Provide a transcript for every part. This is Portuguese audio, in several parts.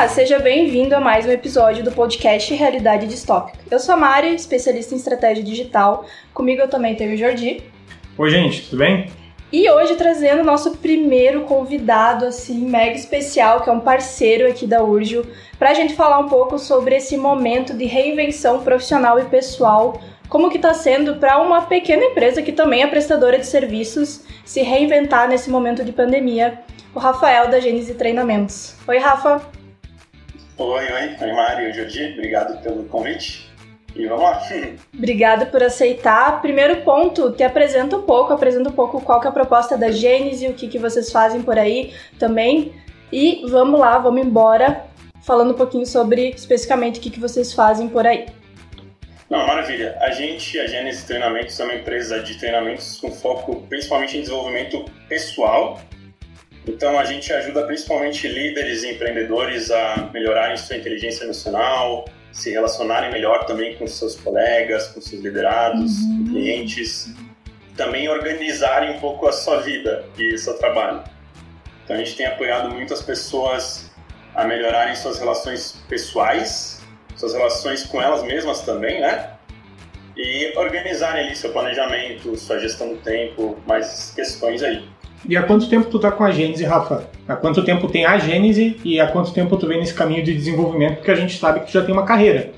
Olá, seja bem-vindo a mais um episódio do podcast Realidade Distópica. Eu sou a Mari, especialista em estratégia digital. Comigo eu também tenho o Jordi. Oi, gente, tudo bem? E hoje trazendo nosso primeiro convidado, assim, mega especial, que é um parceiro aqui da Urgio, para a gente falar um pouco sobre esse momento de reinvenção profissional e pessoal, como que está sendo para uma pequena empresa que também é prestadora de serviços se reinventar nesse momento de pandemia. O Rafael da Gênese Treinamentos. Oi, Rafa. Oi, oi, oi, Mário, Jordi, obrigado pelo convite. E vamos lá. Obrigada por aceitar. Primeiro ponto, te apresenta um pouco, apresenta um pouco qual que é a proposta da Gênese, o que, que vocês fazem por aí também. E vamos lá, vamos embora, falando um pouquinho sobre especificamente o que, que vocês fazem por aí. Não, maravilha. A gente, a Gênesis Treinamentos, é uma empresa de treinamentos com foco principalmente em desenvolvimento pessoal. Então, a gente ajuda principalmente líderes e empreendedores a melhorarem sua inteligência emocional, se relacionarem melhor também com seus colegas, com seus liderados, uhum. clientes, também organizarem um pouco a sua vida e o seu trabalho. Então, a gente tem apoiado muitas pessoas a melhorarem suas relações pessoais suas relações com elas mesmas também, né? E organizarem ali seu planejamento, sua gestão do tempo, mais questões aí. E há quanto tempo tu tá com a Gênese, Rafa? Há quanto tempo tem a Gênese e há quanto tempo tu vem nesse caminho de desenvolvimento? Porque a gente sabe que tu já tem uma carreira.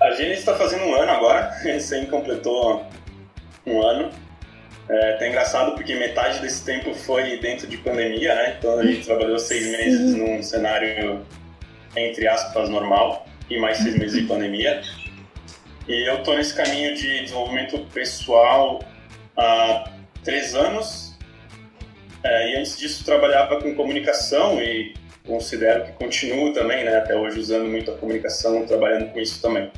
A Gênese está fazendo um ano agora, recém completou um ano. É, tá engraçado porque metade desse tempo foi dentro de pandemia, né? Então a gente trabalhou seis meses num cenário, entre aspas, normal e mais seis meses de pandemia. E eu estou nesse caminho de desenvolvimento pessoal há três anos. É, e antes disso trabalhava com comunicação e considero que continuo também, né, até hoje usando muito a comunicação, trabalhando com isso também.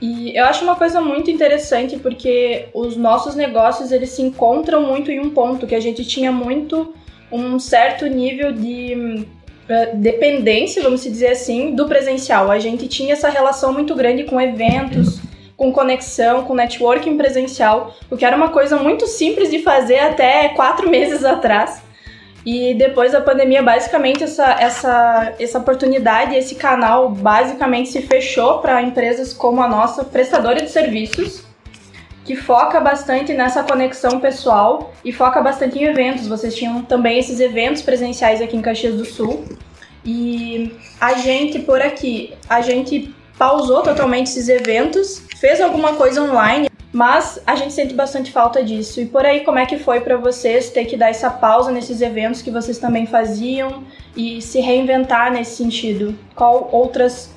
E eu acho uma coisa muito interessante porque os nossos negócios eles se encontram muito em um ponto que a gente tinha muito um certo nível de dependência, vamos dizer assim, do presencial. A gente tinha essa relação muito grande com eventos, com conexão, com networking presencial, o que era uma coisa muito simples de fazer até quatro meses atrás. E depois da pandemia, basicamente, essa, essa, essa oportunidade, esse canal, basicamente se fechou para empresas como a nossa, prestadora de serviços, que foca bastante nessa conexão pessoal e foca bastante em eventos. Vocês tinham também esses eventos presenciais aqui em Caxias do Sul. E a gente por aqui, a gente pausou totalmente esses eventos, fez alguma coisa online, mas a gente sente bastante falta disso. E por aí, como é que foi para vocês ter que dar essa pausa nesses eventos que vocês também faziam e se reinventar nesse sentido? Qual outras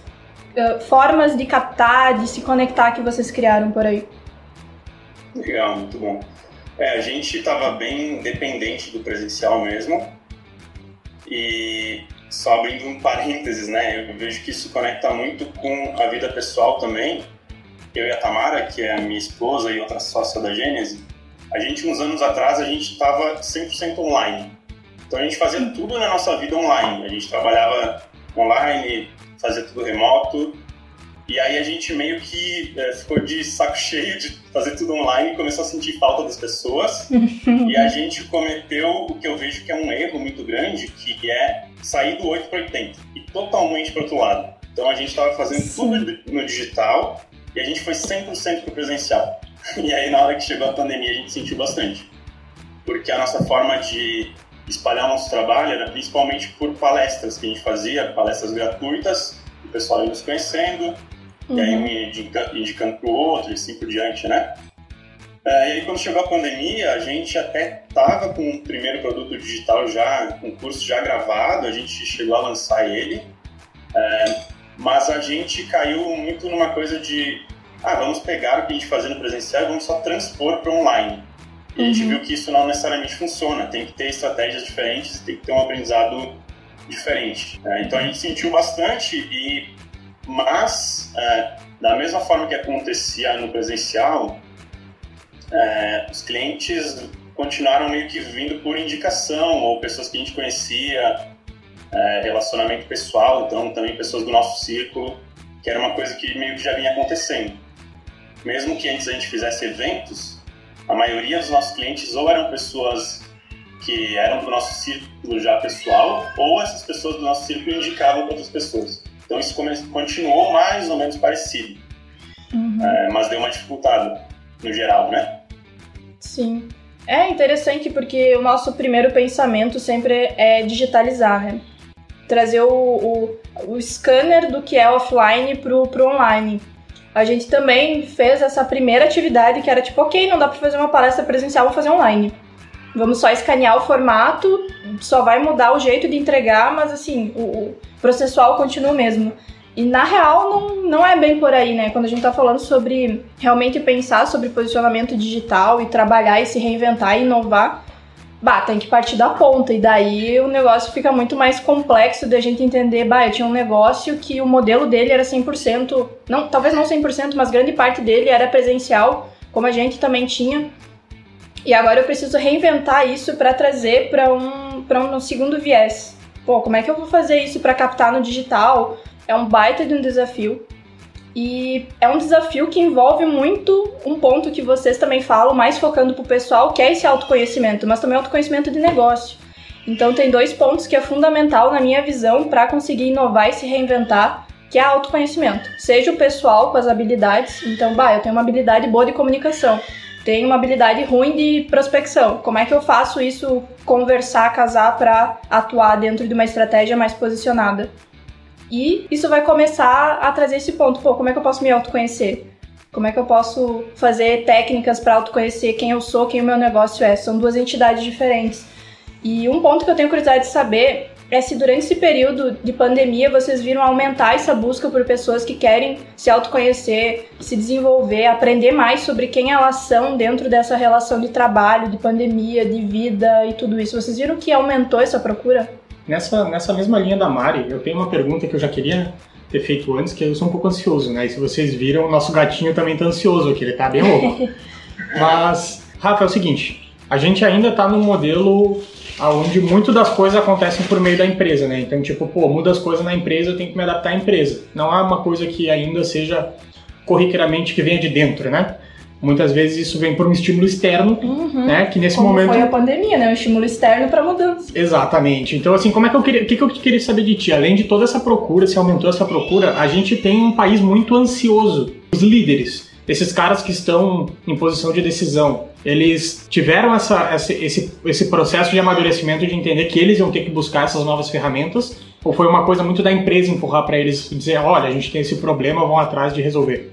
uh, formas de captar, de se conectar que vocês criaram por aí? Legal, muito bom. É, a gente estava bem dependente do presencial mesmo. E só abrindo um parênteses, né? Eu vejo que isso conecta muito com a vida pessoal também. Eu e a Tamara, que é a minha esposa e outra sócia da Gênese, a gente, uns anos atrás, a gente estava 100% online. Então a gente fazia tudo na nossa vida online. A gente trabalhava online, fazia tudo remoto e aí a gente meio que é, ficou de saco cheio de fazer tudo online e começou a sentir falta das pessoas. e a gente cometeu o que eu vejo que é um erro muito grande, que é sair do 8 para 80 e totalmente para outro lado. Então a gente estava fazendo Sim. tudo no digital e a gente foi 100% para o presencial. E aí na hora que chegou a pandemia a gente sentiu bastante. Porque a nossa forma de espalhar nosso trabalho era principalmente por palestras que a gente fazia, palestras gratuitas, o pessoal ia nos conhecendo, uhum. e aí um indicando, indicando para o outro e assim por diante, né? É, e quando chegou a pandemia, a gente até tava com o primeiro produto digital já, um curso já gravado, a gente chegou a lançar ele, é, mas a gente caiu muito numa coisa de, ah, vamos pegar o que a gente fazia no presencial e vamos só transpor para online. E a gente uhum. viu que isso não necessariamente funciona, tem que ter estratégias diferentes, tem que ter um aprendizado diferente. É, então a gente sentiu bastante e mas, é, da mesma forma que acontecia no presencial, é, os clientes continuaram meio que vindo por indicação, ou pessoas que a gente conhecia, é, relacionamento pessoal, então também pessoas do nosso círculo, que era uma coisa que meio que já vinha acontecendo. Mesmo que antes a gente fizesse eventos, a maioria dos nossos clientes ou eram pessoas que eram do nosso círculo já pessoal, ou essas pessoas do nosso círculo indicavam para outras pessoas. Então isso continuou mais ou menos parecido, uhum. é, mas deu uma dificuldade no geral, né? Sim. É interessante porque o nosso primeiro pensamento sempre é digitalizar, né? Trazer o, o, o scanner do que é offline pro, pro online. A gente também fez essa primeira atividade que era tipo, ok, não dá para fazer uma palestra presencial, vou fazer online. Vamos só escanear o formato, só vai mudar o jeito de entregar, mas assim, o, o processual continua o mesmo. E na real não, não é bem por aí, né? Quando a gente tá falando sobre realmente pensar sobre posicionamento digital e trabalhar e se reinventar e inovar, bah, tem que partir da ponta. E daí o negócio fica muito mais complexo de a gente entender, bah, eu tinha um negócio que o modelo dele era 100%, não, talvez não 100%, mas grande parte dele era presencial, como a gente também tinha. E agora eu preciso reinventar isso para trazer para um, pra um segundo viés. Pô, como é que eu vou fazer isso para captar no digital? É um baita de um desafio. E é um desafio que envolve muito um ponto que vocês também falam, mais focando pro pessoal, que é esse autoconhecimento, mas também autoconhecimento de negócio. Então tem dois pontos que é fundamental na minha visão para conseguir inovar e se reinventar, que é autoconhecimento. Seja o pessoal com as habilidades, então, bah, eu tenho uma habilidade boa de comunicação, tenho uma habilidade ruim de prospecção. Como é que eu faço isso conversar, casar para atuar dentro de uma estratégia mais posicionada? E isso vai começar a trazer esse ponto, pô, como é que eu posso me autoconhecer? Como é que eu posso fazer técnicas para autoconhecer quem eu sou, quem o meu negócio é? São duas entidades diferentes. E um ponto que eu tenho curiosidade de saber é se durante esse período de pandemia vocês viram aumentar essa busca por pessoas que querem se autoconhecer, se desenvolver, aprender mais sobre quem elas são dentro dessa relação de trabalho, de pandemia, de vida e tudo isso. Vocês viram que aumentou essa procura? Nessa, nessa mesma linha da Mari, eu tenho uma pergunta que eu já queria ter feito antes, que eu sou um pouco ansioso, né? E se vocês viram, o nosso gatinho também tá ansioso aqui, ele tá bem louco. Mas, Rafa, é o seguinte, a gente ainda tá num modelo onde muito das coisas acontecem por meio da empresa, né? Então, tipo, pô, muda as coisas na empresa, eu tenho que me adaptar à empresa. Não há uma coisa que ainda seja corriqueiramente que venha de dentro, né? Muitas vezes isso vem por um estímulo externo, uhum. né? Que nesse como momento. Foi a pandemia, né? Um estímulo externo para mudança. Exatamente. Então, assim, como é que eu queria. O que, que eu queria saber de ti? Além de toda essa procura, se aumentou essa procura, a gente tem um país muito ansioso. Os líderes, esses caras que estão em posição de decisão, eles tiveram essa, esse, esse processo de amadurecimento de entender que eles iam ter que buscar essas novas ferramentas? Ou foi uma coisa muito da empresa empurrar para eles dizer: olha, a gente tem esse problema, vão atrás de resolver?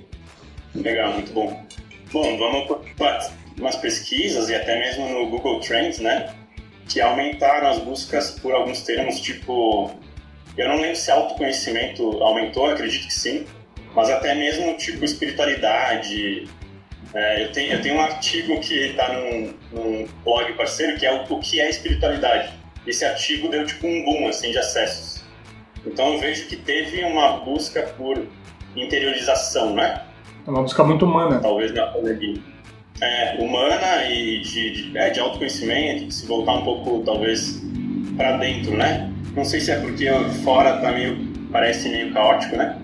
Legal, muito bom. Bom, vamos para umas pesquisas e até mesmo no Google Trends, né? Que aumentaram as buscas por alguns termos, tipo. Eu não lembro se autoconhecimento aumentou, acredito que sim, mas até mesmo tipo espiritualidade. É, eu, tenho, eu tenho um artigo que está num, num blog parceiro que é o, o que é espiritualidade. Esse artigo deu tipo um boom assim, de acessos. Então eu vejo que teve uma busca por interiorização, né? É uma busca muito humana. Talvez na. É, humana e de, de, é, de autoconhecimento, de se voltar um pouco, talvez, para dentro, né? Não sei se é porque fora tá meio, parece meio caótico, né?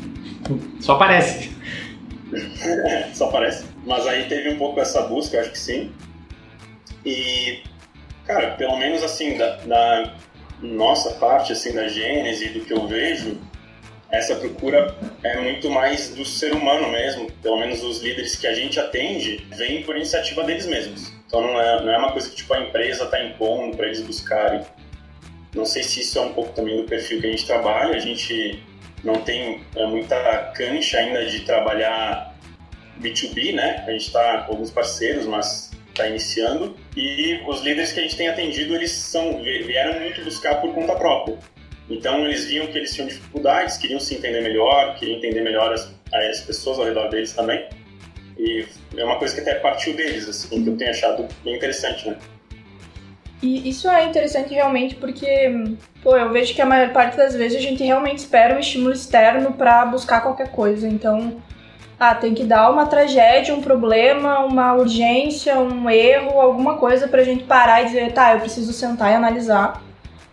Só parece. Só parece. Mas aí teve um pouco essa busca, eu acho que sim. E, cara, pelo menos assim, da, da nossa parte, assim, da Gênese, do que eu vejo, essa procura é muito mais do ser humano mesmo. Pelo menos os líderes que a gente atende vêm por iniciativa deles mesmos. Então não é, não é uma coisa que tipo, a empresa está impondo para eles buscarem. Não sei se isso é um pouco também do perfil que a gente trabalha. A gente não tem é, muita cancha ainda de trabalhar B2B, né? A gente está com alguns parceiros, mas está iniciando. E os líderes que a gente tem atendido, eles são vieram muito buscar por conta própria. Então eles viam que eles tinham dificuldades, queriam se entender melhor, queriam entender melhor as, as pessoas ao redor deles também. E é uma coisa que até partiu deles, assim, que eu tenho achado bem interessante, né? E isso é interessante realmente porque, pô, eu vejo que a maior parte das vezes a gente realmente espera um estímulo externo para buscar qualquer coisa. Então, ah, tem que dar uma tragédia, um problema, uma urgência, um erro, alguma coisa pra gente parar e dizer, tá, eu preciso sentar e analisar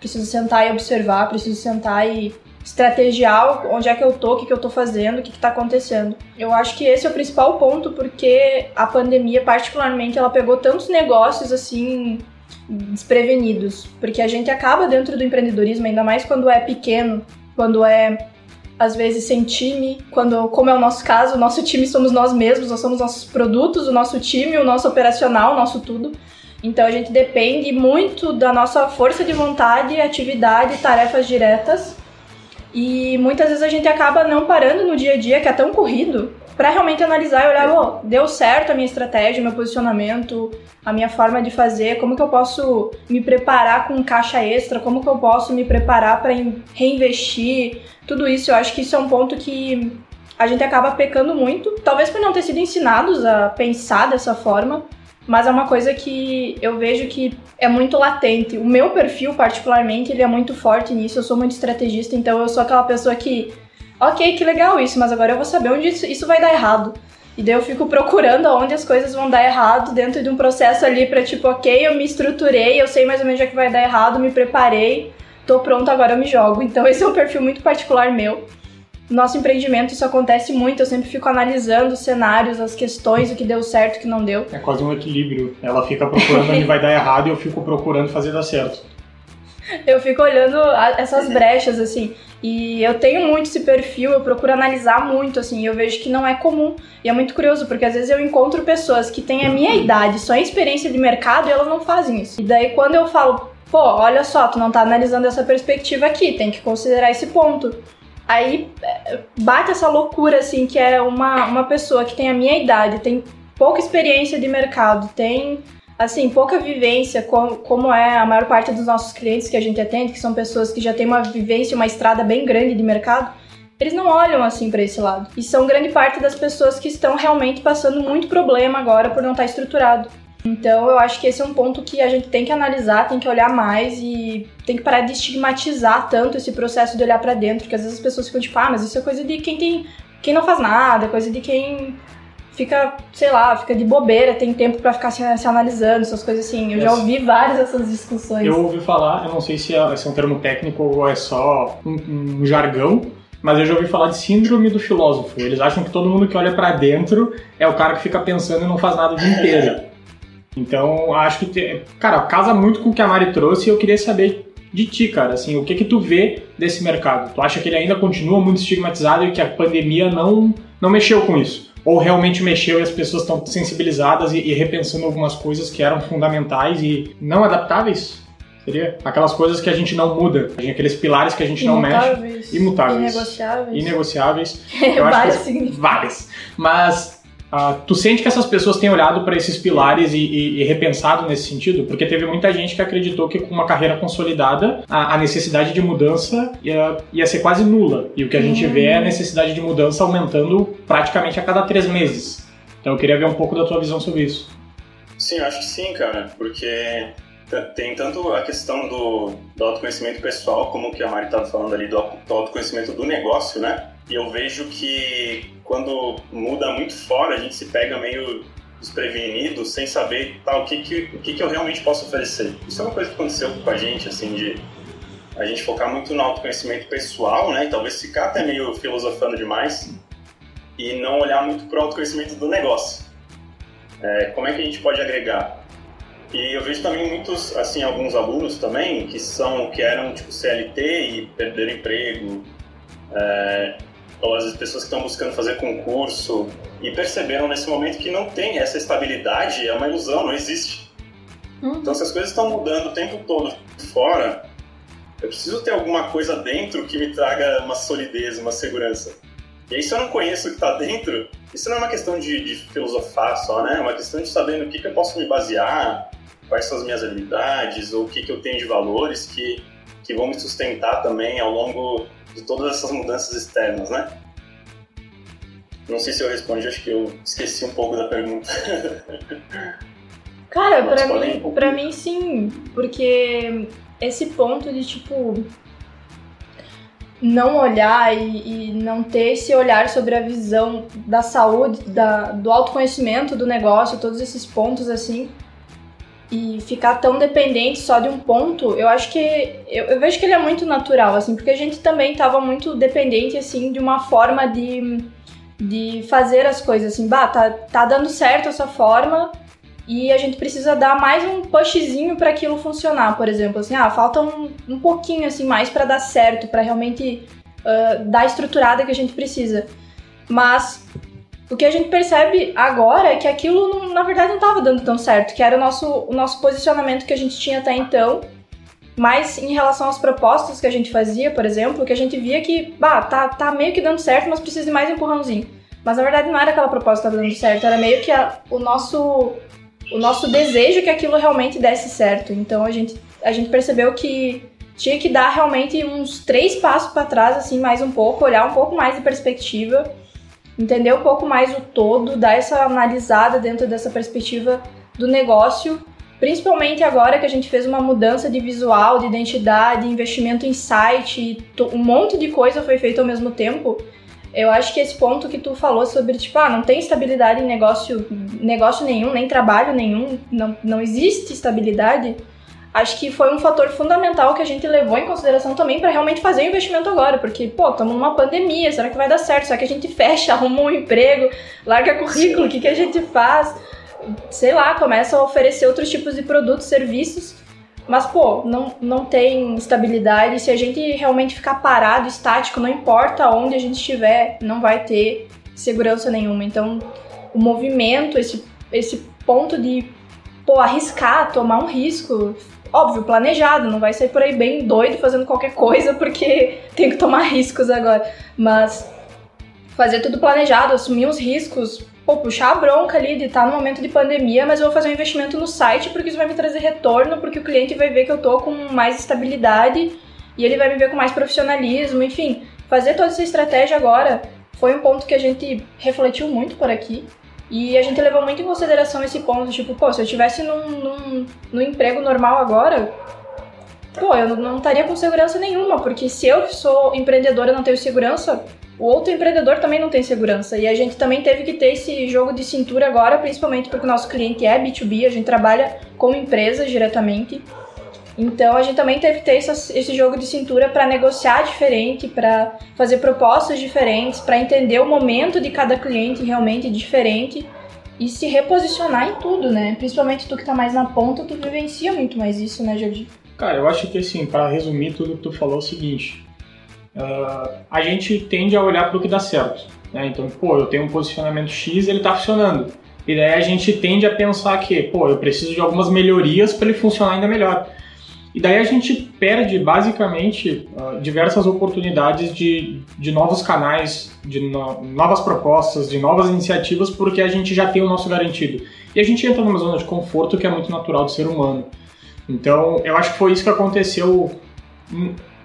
preciso sentar e observar, preciso sentar e estrategiar onde é que eu tô, o que, que eu tô fazendo, o que, que tá acontecendo. Eu acho que esse é o principal ponto, porque a pandemia, particularmente, ela pegou tantos negócios assim desprevenidos, porque a gente acaba dentro do empreendedorismo, ainda mais quando é pequeno, quando é às vezes sem time, quando, como é o nosso caso, o nosso time somos nós mesmos, nós somos nossos produtos, o nosso time, o nosso operacional, o nosso tudo. Então a gente depende muito da nossa força de vontade, atividade, tarefas diretas. E muitas vezes a gente acaba não parando no dia a dia, que é tão corrido, para realmente analisar e olhar, oh, deu certo a minha estratégia, meu posicionamento, a minha forma de fazer, como que eu posso me preparar com caixa extra, como que eu posso me preparar para reinvestir, tudo isso. Eu acho que isso é um ponto que a gente acaba pecando muito, talvez por não ter sido ensinados a pensar dessa forma, mas é uma coisa que eu vejo que é muito latente. O meu perfil, particularmente, ele é muito forte nisso. Eu sou muito estrategista, então eu sou aquela pessoa que ok, que legal isso, mas agora eu vou saber onde isso, isso vai dar errado. E daí eu fico procurando aonde as coisas vão dar errado dentro de um processo ali pra tipo, ok, eu me estruturei, eu sei mais ou menos é que vai dar errado, me preparei, tô pronto, agora eu me jogo. Então esse é um perfil muito particular meu. No nosso empreendimento isso acontece muito, eu sempre fico analisando os cenários, as questões, o que deu certo, o que não deu. É quase um equilíbrio. Ela fica procurando onde vai dar errado e eu fico procurando fazer dar certo. Eu fico olhando essas brechas, assim. E eu tenho muito esse perfil, eu procuro analisar muito, assim, eu vejo que não é comum. E é muito curioso, porque às vezes eu encontro pessoas que têm a minha idade, só em experiência de mercado, e elas não fazem isso. E daí quando eu falo, pô, olha só, tu não tá analisando essa perspectiva aqui, tem que considerar esse ponto. Aí é, bate essa loucura, assim, que é uma, uma pessoa que tem a minha idade, tem pouca experiência de mercado, tem assim, pouca vivência, como, como é a maior parte dos nossos clientes que a gente atende, que são pessoas que já têm uma vivência, uma estrada bem grande de mercado, eles não olham assim para esse lado. E são grande parte das pessoas que estão realmente passando muito problema agora por não estar estruturado. Então eu acho que esse é um ponto que a gente tem que analisar, tem que olhar mais e tem que parar de estigmatizar tanto esse processo de olhar para dentro, porque às vezes as pessoas ficam tipo, ah, mas isso é coisa de quem tem, quem não faz nada, é coisa de quem fica, sei lá, fica de bobeira, tem tempo para ficar se, se, analisando, essas coisas assim. Eu já ouvi várias dessas discussões. Eu ouvi falar, eu não sei se é, se é um termo técnico ou é só um, um, jargão, mas eu já ouvi falar de síndrome do filósofo. Eles acham que todo mundo que olha para dentro é o cara que fica pensando e não faz nada o dia inteiro. Então, acho que, te... cara, casa muito com o que a Mari trouxe e eu queria saber de ti, cara, assim, o que que tu vê desse mercado? Tu acha que ele ainda continua muito estigmatizado e que a pandemia não, não mexeu com isso? ou realmente mexeu e as pessoas estão sensibilizadas e, e, repensando algumas coisas que eram fundamentais e não adaptáveis? Seria aquelas coisas que a gente não muda, aqueles pilares que a gente não mexe. Imutáveis. Inegociáveis. Inegociáveis. Eu vários acho que, várias. Mas Uh, tu sente que essas pessoas têm olhado para esses pilares e, e, e, repensado nesse sentido? Porque teve muita gente que acreditou que com uma carreira consolidada a, a necessidade de mudança ia, ia, ser quase nula. E o que a gente vê é a necessidade de mudança aumentando praticamente a cada três meses. Então eu queria ver um pouco da tua visão sobre isso. Sim, eu acho que sim, cara, porque tem tanto a questão do, do autoconhecimento pessoal, como que a Mari estava falando ali, do, do autoconhecimento do negócio, né? E eu vejo que quando muda muito fora, a gente se pega meio desprevenido, sem saber tá, o, que, que, o que, que eu realmente posso oferecer. Isso é uma coisa que aconteceu com a gente, assim, de a gente focar muito no autoconhecimento pessoal, né? E talvez ficar até meio filosofando demais e não olhar muito para o autoconhecimento do negócio. É, como é que a gente pode agregar? E eu vejo também muitos, assim, alguns alunos também que são, que eram tipo CLT e perderam emprego, é, as pessoas que estão buscando fazer concurso e perceberam nesse momento que não tem essa estabilidade, é uma ilusão, não existe. Uhum. Então, se as coisas estão mudando o tempo todo fora, eu preciso ter alguma coisa dentro que me traga uma solidez, uma segurança. E aí, se eu não conheço o que está dentro, isso não é uma questão de, de, filosofar só, né? É uma questão de saber no que, que eu posso me basear, quais são as minhas habilidades, ou o que, que eu tenho de valores que, que vão me sustentar também ao longo de todas essas mudanças externas, né? Não sei se eu respondi, acho que eu esqueci um pouco da pergunta. Cara, para mim, um pra mim sim, porque esse ponto de tipo não olhar e, e, não ter esse olhar sobre a visão da saúde, da, do autoconhecimento do negócio, todos esses pontos assim, e ficar tão dependente só de um ponto, eu acho que eu, eu, vejo que ele é muito natural, assim, porque a gente também estava muito dependente assim de uma forma de, de fazer as coisas assim, bah, tá, tá dando certo essa forma e a gente precisa dar mais um pushzinho para aquilo funcionar, por exemplo, assim, ah, falta um, um pouquinho assim mais para dar certo, para realmente uh, dar a estruturada que a gente precisa. Mas o que a gente percebe agora é que aquilo, não, na verdade, não estava dando tão certo, que era o nosso, o nosso posicionamento que a gente tinha até então, mas em relação às propostas que a gente fazia, por exemplo, que a gente via que, bah, tá, tá meio que dando certo, mas precisa de mais empurrãozinho. Mas na verdade não era aquela proposta que estava dando certo, era meio que a, o nosso o nosso desejo que aquilo realmente desse certo. Então a gente, a gente percebeu que tinha que dar realmente uns três passos para trás, assim, mais um pouco, olhar um pouco mais de perspectiva, entender um pouco mais o todo, dar essa analisada dentro dessa perspectiva do negócio, principalmente agora que a gente fez uma mudança de visual, de identidade, investimento em site, um monte de coisa foi feito ao mesmo tempo. Eu acho que esse ponto que tu falou sobre, tipo, ah, não tem estabilidade em negócio, negócio nenhum, nem trabalho nenhum, não, não existe estabilidade, acho que foi um fator fundamental que a gente levou em consideração também para realmente fazer o investimento agora, porque, pô, estamos numa pandemia, será que vai dar certo? Será que a gente fecha, arruma um emprego, larga currículo, o que, que a gente faz? Sei lá, começa a oferecer outros tipos de produtos, serviços mas, pô, não, não tem estabilidade. Se a gente realmente ficar parado, estático, não importa onde a gente estiver, não vai ter segurança nenhuma. Então, o movimento, esse, esse ponto de, pô, arriscar, tomar um risco, óbvio, planejado, não vai sair por aí bem doido fazendo qualquer coisa porque tem que tomar riscos agora. Mas fazer tudo planejado, assumir os riscos, pô, puxar a bronca ali de estar tá no momento de pandemia, mas eu vou fazer um investimento no site porque isso vai me trazer retorno, porque o cliente vai ver que eu tô com mais estabilidade e ele vai me ver com mais profissionalismo, enfim. Fazer toda essa estratégia agora foi um ponto que a gente refletiu muito por aqui. E a gente levou muito em consideração esse ponto, tipo, pô, se eu estivesse num, num, num emprego normal agora, pô, eu não estaria com segurança nenhuma, porque se eu sou empreendedora e não tenho segurança, o outro empreendedor também não tem segurança. E a gente também teve que ter esse jogo de cintura agora, principalmente porque o nosso cliente é B2B, a gente trabalha com empresas diretamente. Então a gente também teve que ter esse jogo de cintura para negociar diferente, para fazer propostas diferentes, para entender o momento de cada cliente realmente diferente e se reposicionar em tudo, né? Principalmente tu que tá mais na ponta, tu vivencia muito mais isso, né, Jardim? Cara, eu acho que assim, para resumir tudo que tu falou é o seguinte: uh, a gente tende a olhar para o que dá certo. Né? Então, pô, eu tenho um posicionamento X, ele está funcionando. E daí a gente tende a pensar que, pô, eu preciso de algumas melhorias para ele funcionar ainda melhor. E daí a gente perde basicamente uh, diversas oportunidades de, de novos canais, de no, novas propostas, de novas iniciativas, porque a gente já tem o nosso garantido. E a gente entra numa zona de conforto que é muito natural do ser humano. Então, eu acho que foi isso que aconteceu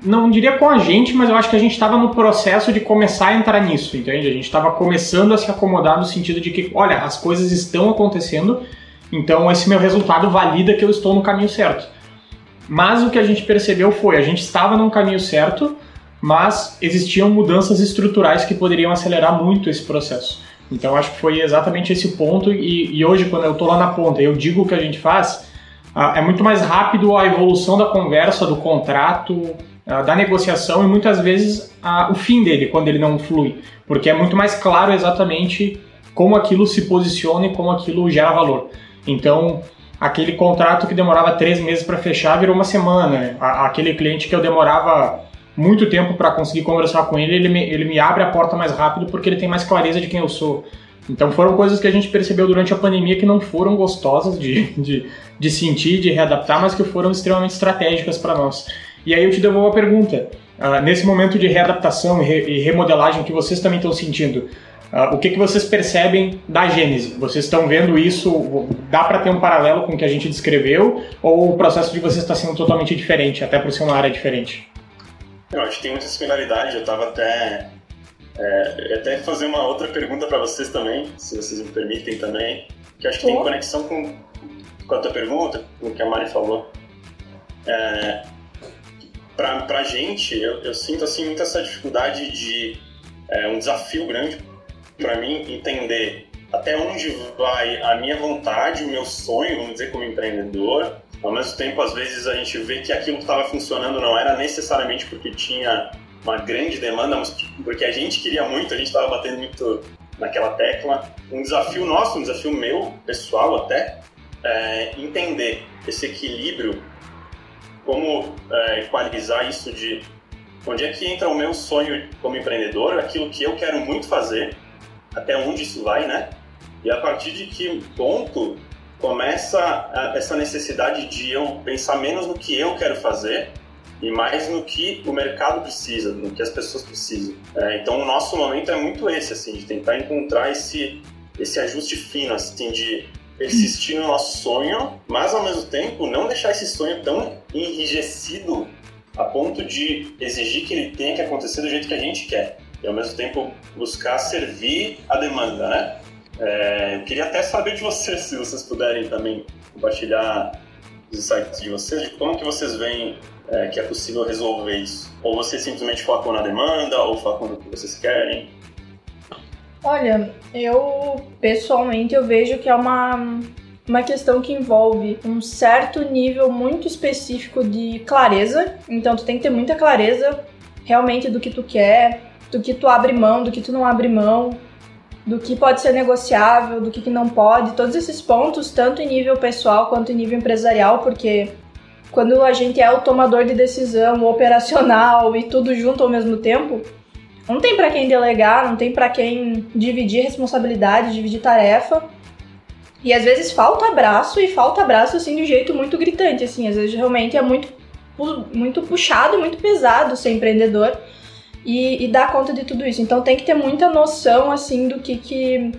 não diria com a gente, mas eu acho que a gente estava no processo de começar a entrar nisso, entende? A gente estava começando a se acomodar no sentido de que, olha, as coisas estão acontecendo, então esse meu resultado valida que eu estou no caminho certo. Mas o que a gente percebeu foi, a gente estava no caminho certo, mas existiam mudanças estruturais que poderiam acelerar muito esse processo. Então acho que foi exatamente esse ponto e, e hoje quando eu estou lá na ponta eu digo o que a gente faz, é muito mais rápido a evolução da conversa, do contrato, da negociação e muitas vezes o fim dele, quando ele não flui, porque é muito mais claro exatamente como aquilo se posiciona e como aquilo gera valor. Então, aquele contrato que demorava três meses para fechar virou uma semana. aquele cliente que eu demorava muito tempo para conseguir conversar com ele, ele me, ele me abre a porta mais rápido porque ele tem mais clareza de quem eu sou. Então foram coisas que a gente percebeu durante a pandemia que não foram gostosas de, de, de sentir, de readaptar, mas que foram extremamente estratégicas para nós. E aí eu te devolvo a pergunta. Uh, nesse momento de readaptação e, re e, remodelagem que vocês também estão sentindo, uh, o que, que vocês percebem da Gênese? Vocês estão vendo isso? Dá para ter um paralelo com o que a gente descreveu? Ou o processo de vocês está sendo totalmente diferente, até por ser uma área diferente? Eu acho que tem muita similaridade. Eu estava até. É, até fazer uma outra pergunta para vocês também, se vocês me permitem também, que acho que tem conexão com, com a tua pergunta, com o que a Mari falou. É, pra, pra gente, eu, eu sinto assim muita essa dificuldade de é, um desafio grande para mim entender até onde vai a minha vontade, o meu sonho, vamos dizer, como empreendedor. Ao mesmo tempo, às vezes a gente vê que aquilo que estava funcionando não era necessariamente porque tinha uma grande demanda, mas porque a gente queria muito, a gente estava batendo muito naquela tecla. Um desafio nosso, um desafio meu, pessoal até, é, entender esse equilíbrio, como é, equalizar isso de onde é que entra o meu sonho como empreendedor, aquilo que eu quero muito fazer, até onde isso vai, né? E a partir de que ponto começa essa necessidade de eu pensar menos no que eu quero fazer e mais no que o mercado precisa, no que as pessoas precisam. É, então, o nosso momento é muito esse, assim, de tentar encontrar esse, esse ajuste fino, assim, de persistir no nosso sonho, mas ao mesmo tempo não deixar esse sonho tão enrijecido a ponto de exigir que ele tenha que acontecer do jeito que a gente quer. E ao mesmo tempo buscar servir a demanda, né? É, eu queria até saber de vocês, se vocês puderem também compartilhar os insights de vocês, de como que vocês veem é, que é possível resolver isso. Ou vocês simplesmente focam na demanda, ou focam no que vocês querem. Olha, eu pessoalmente eu vejo que é uma, uma questão que envolve um certo nível muito específico de clareza. Então tu tem que ter muita clareza realmente do que tu quer, do que tu abre mão, do que tu não abre mão, do que pode ser negociável, do que, que não pode, todos esses pontos, tanto em nível pessoal quanto em nível empresarial, porque quando a gente é o tomador de decisão, o operacional e tudo junto ao mesmo tempo, não tem para quem delegar, não tem para quem dividir responsabilidade, dividir tarefa. E às vezes falta abraço e falta abraço assim de um jeito muito gritante, assim, às vezes realmente é muito muito puxado, muito pesado ser empreendedor e, e dar conta de tudo isso. Então tem que ter muita noção assim do que que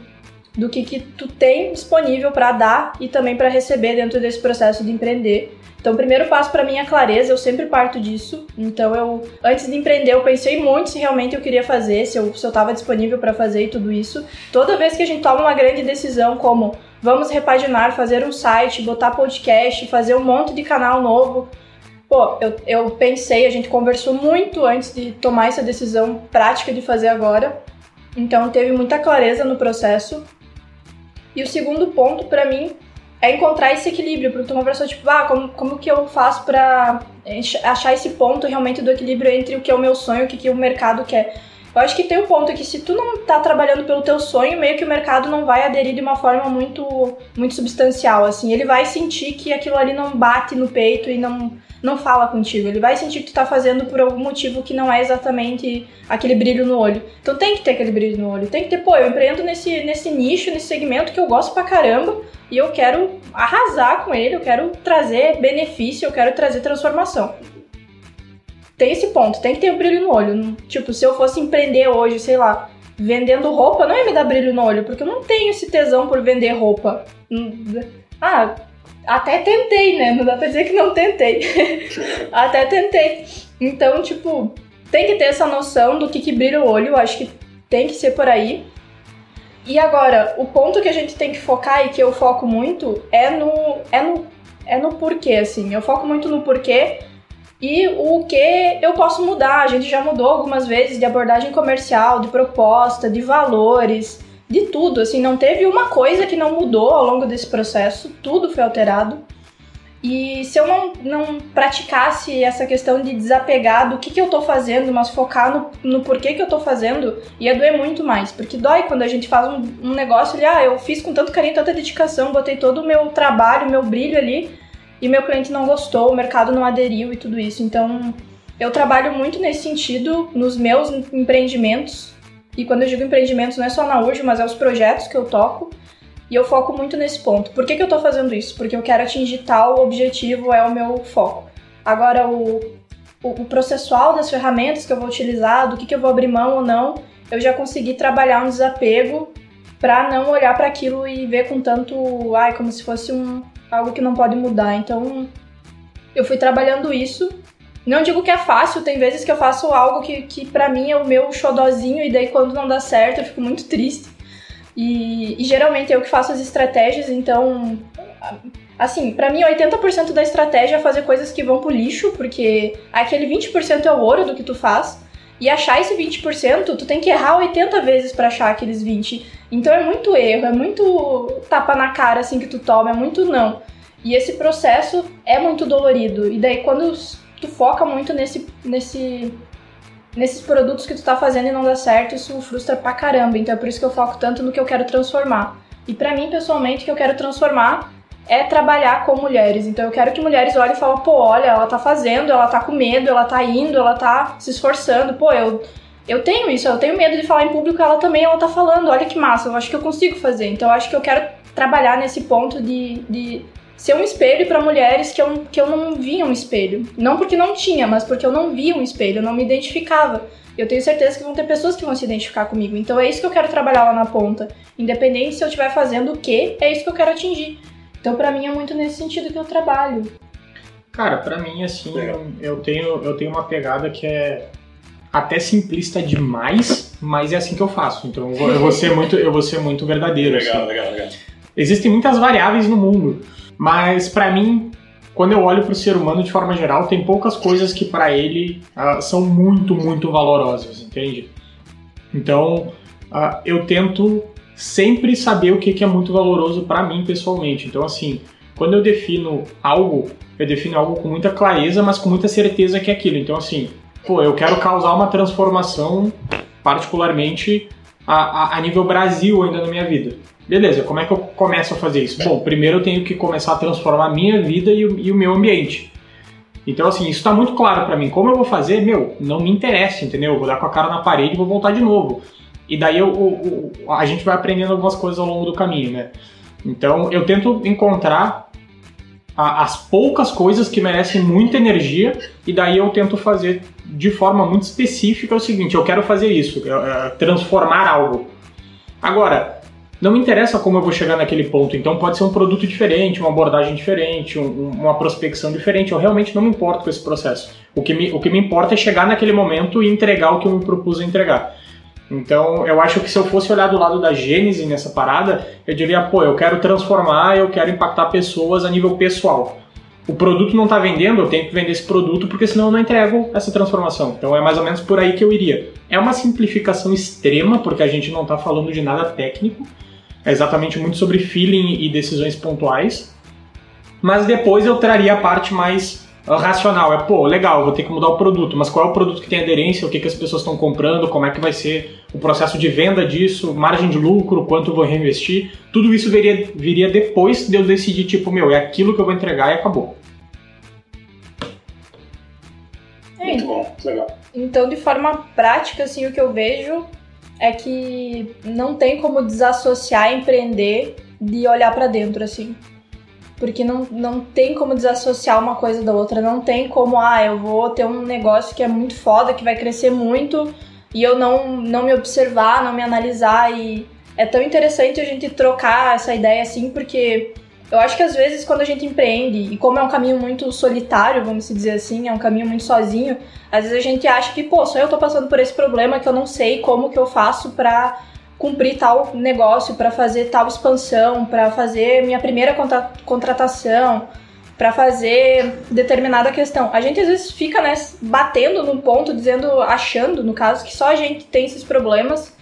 do que que tu tem disponível para dar e também para receber dentro desse processo de empreender. Então, o primeiro passo para mim é clareza, eu sempre parto disso. Então, eu antes de empreender, eu pensei muito se realmente eu queria fazer, se eu, se eu tava disponível para fazer e tudo isso. Toda vez que a gente toma uma grande decisão, como vamos repaginar, fazer um site, botar podcast, fazer um monte de canal novo, Pô, eu, eu pensei, a gente conversou muito antes de tomar essa decisão prática de fazer agora. Então teve muita clareza no processo. E o segundo ponto para mim é encontrar esse equilíbrio, porque tu conversou tipo, ah, como, como que eu faço para achar esse ponto realmente do equilíbrio entre o que é o meu sonho e o que, que o mercado quer. Eu acho que tem um ponto que se tu não tá trabalhando pelo teu sonho, meio que o mercado não vai aderir de uma forma muito muito substancial, assim. Ele vai sentir que aquilo ali não bate no peito e não não fala contigo. Ele vai sentir que tu tá fazendo por algum motivo que não é exatamente aquele brilho no olho. Então tem que ter aquele brilho no olho. Tem que ter, pô, eu empreendo nesse, nesse nicho, nesse segmento que eu gosto pra caramba e eu quero arrasar com ele, eu quero trazer benefício, eu quero trazer transformação. Tem esse ponto, tem que ter um brilho no olho. Tipo, se eu fosse empreender hoje, sei lá, vendendo roupa, não ia me dar brilho no olho, porque eu não tenho esse tesão por vender roupa. Ah, até tentei, né? Não dá pra dizer que não tentei. Até tentei. Então, tipo, tem que ter essa noção do que, que brilha o olho. Acho que tem que ser por aí. E agora, o ponto que a gente tem que focar e que eu foco muito é no, é no, é no porquê, assim. Eu foco muito no porquê e o que eu posso mudar. A gente já mudou algumas vezes de abordagem comercial, de proposta, de valores de tudo, assim, não teve uma coisa que não mudou ao longo desse processo, tudo foi alterado. E se eu não, não praticasse essa questão de desapegar do que, que eu tô fazendo, mas focar no, no porquê que eu tô fazendo, ia doer muito mais. Porque dói quando a gente faz um, um negócio ali, ah, eu fiz com tanto carinho, tanta dedicação, botei todo o meu trabalho, meu brilho ali, e meu cliente não gostou, o mercado não aderiu e tudo isso. Então, eu trabalho muito nesse sentido nos meus empreendimentos, e quando eu digo empreendimentos, não é só na URG, mas é os projetos que eu toco. E eu foco muito nesse ponto. Por que, que eu tô fazendo isso? Porque eu quero atingir tal objetivo, é o meu foco. Agora, o, o, o processual das ferramentas que eu vou utilizar, do que, que eu vou abrir mão ou não, eu já consegui trabalhar um desapego para não olhar para aquilo e ver com tanto, ai, como se fosse um algo que não pode mudar. Então, eu fui trabalhando isso não digo que é fácil, tem vezes que eu faço algo que, que para mim é o meu xodozinho e daí quando não dá certo eu fico muito triste. E, e geralmente eu que faço as estratégias, então assim, para mim 80% da estratégia é fazer coisas que vão pro lixo, porque aquele 20% é o ouro do que tu faz. E achar esse 20%, tu tem que errar 80 vezes para achar aqueles 20. Então é muito erro, é muito tapa na cara assim que tu toma, é muito não. E esse processo é muito dolorido. E daí quando tu foca muito nesse, nesse, nesses produtos que tu tá fazendo e não dá certo, isso frustra pra caramba. Então é por isso que eu foco tanto no que eu quero transformar. E para mim, pessoalmente, o que eu quero transformar é trabalhar com mulheres. Então eu quero que mulheres olhem e falem, pô, olha, ela tá fazendo, ela tá com medo, ela tá indo, ela tá se esforçando. Pô, eu, eu tenho isso, eu tenho medo de falar em público, ela também, ela tá falando, olha que massa, eu acho que eu consigo fazer. Então eu acho que eu quero trabalhar nesse ponto de, de ser um espelho para mulheres que eu, que eu não via um espelho. Não porque não tinha, mas porque eu não via um espelho, eu não me identificava. Eu tenho certeza que vão ter pessoas que vão se identificar comigo. Então é isso que eu quero trabalhar lá na ponta. Independente se eu estiver fazendo o que, é isso que eu quero atingir. Então, para mim, é muito nesse sentido que eu trabalho. Cara, para mim, assim, eu tenho, eu tenho uma pegada que é até simplista demais, mas é assim que eu faço. Então, eu vou, ser muito, eu vou ser muito verdadeiro. Legal, assim. legal, legal. Existem muitas variáveis no mundo, mas para mim, quando eu olho para o ser humano de forma geral, tem poucas coisas que para ele uh, são muito, muito valorosas, entende? Então, uh, eu tento sempre saber o que, é muito valoroso para mim pessoalmente. Então, assim, quando eu defino algo, eu defino algo com muita clareza, mas com muita certeza que é aquilo. Então, assim, pô, eu quero causar uma transformação, particularmente a, a, a nível Brasil ainda na minha vida. Beleza, como é que eu começo a fazer isso? Bom, primeiro eu tenho que começar a transformar a minha vida e o, e o meu ambiente. Então, assim, isso está muito claro para mim. Como eu vou fazer, meu, não me interessa, entendeu? Eu vou dar com a cara na parede e vou voltar de novo. E daí eu, eu, a gente vai aprendendo algumas coisas ao longo do caminho, né? Então eu tento encontrar a, as poucas coisas que merecem muita energia e daí eu tento fazer de forma muito específica o seguinte: eu quero fazer isso, é, transformar algo. Agora, não me interessa como eu vou chegar naquele ponto, então pode ser um produto diferente, uma abordagem diferente, um, uma prospecção diferente. Eu realmente não me importo com esse processo. O que, me, o que me importa é chegar naquele momento e entregar o que eu me propus a entregar. Então, eu acho que se eu fosse olhar do lado da Gênese nessa parada, eu diria, pô, eu quero transformar, eu quero impactar pessoas a nível pessoal. O produto não está vendendo, eu tenho que vender esse produto, porque senão eu não entrego essa transformação. Então é mais ou menos por aí que eu iria. É uma simplificação extrema, porque a gente não está falando de nada técnico. É exatamente muito sobre feeling e decisões pontuais. Mas depois eu traria a parte mais racional. É, pô, legal, vou ter que mudar o produto, mas qual é o produto que tem aderência, o que, que as pessoas estão comprando, como é que vai ser o processo de venda disso, margem de lucro, quanto eu vou reinvestir. Tudo isso viria, viria depois de eu decidir, tipo, meu, é aquilo que eu vou entregar e acabou. Muito bom, legal. Então, de forma prática, assim, o que eu vejo é que não tem como desassociar empreender de olhar para dentro, assim. Porque não, não tem como desassociar uma coisa da outra. Não tem como, ah, eu vou ter um negócio que é muito foda, que vai crescer muito, e eu não, não me observar, não me analisar. E é tão interessante a gente trocar essa ideia assim, porque eu acho que às vezes quando a gente empreende, e como é um caminho muito solitário, vamos dizer assim, é um caminho muito sozinho, às vezes a gente acha que, pô, só eu tô passando por esse problema que eu não sei como que eu faço pra cumprir tal negócio, para fazer tal expansão, para fazer minha primeira contra contratação, para fazer determinada questão. A gente às vezes fica né, batendo num ponto, dizendo, achando, no caso, que só a gente tem esses problemas.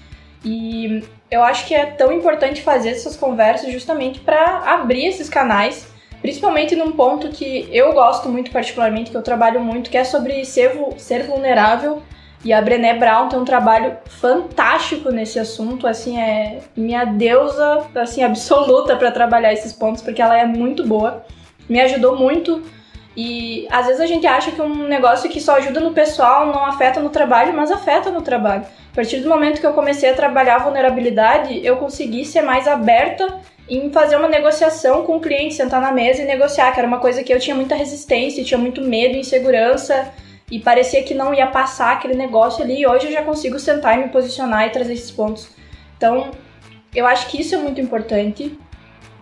E eu acho que é tão importante fazer essas conversas justamente para abrir esses canais, principalmente num ponto que eu gosto muito particularmente, que eu trabalho muito, que é sobre ser, ser vulnerável e a Brené Brown tem um trabalho fantástico nesse assunto, assim, é minha deusa, assim, absoluta para trabalhar esses pontos, porque ela é muito boa. Me ajudou muito e às vezes a gente acha que um negócio que só ajuda no pessoal não afeta no trabalho, mas afeta no trabalho. A partir do momento que eu comecei a trabalhar a vulnerabilidade, eu consegui ser mais aberta em fazer uma negociação com o cliente, sentar na mesa e negociar, que era uma coisa que eu tinha muita resistência, tinha muito medo, insegurança e parecia que não ia passar aquele negócio ali. E hoje eu já consigo sentar e me posicionar e trazer esses pontos. Então, eu acho que isso é muito importante.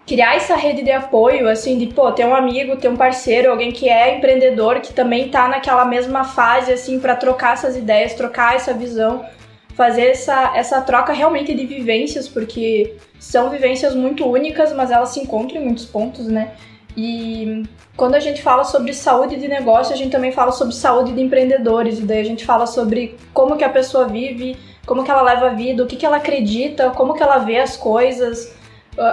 Criar essa rede de apoio, assim, de pô, ter um amigo, ter um parceiro, alguém que é empreendedor, que também tá naquela mesma fase, assim, para trocar essas ideias, trocar essa visão, fazer essa, essa troca realmente de vivências, porque são vivências muito únicas, mas elas se encontram em muitos pontos, né? E quando a gente fala sobre saúde de negócio, a gente também fala sobre saúde de empreendedores, e daí a gente fala sobre como que a pessoa vive, como que ela leva a vida, o que que ela acredita, como que ela vê as coisas,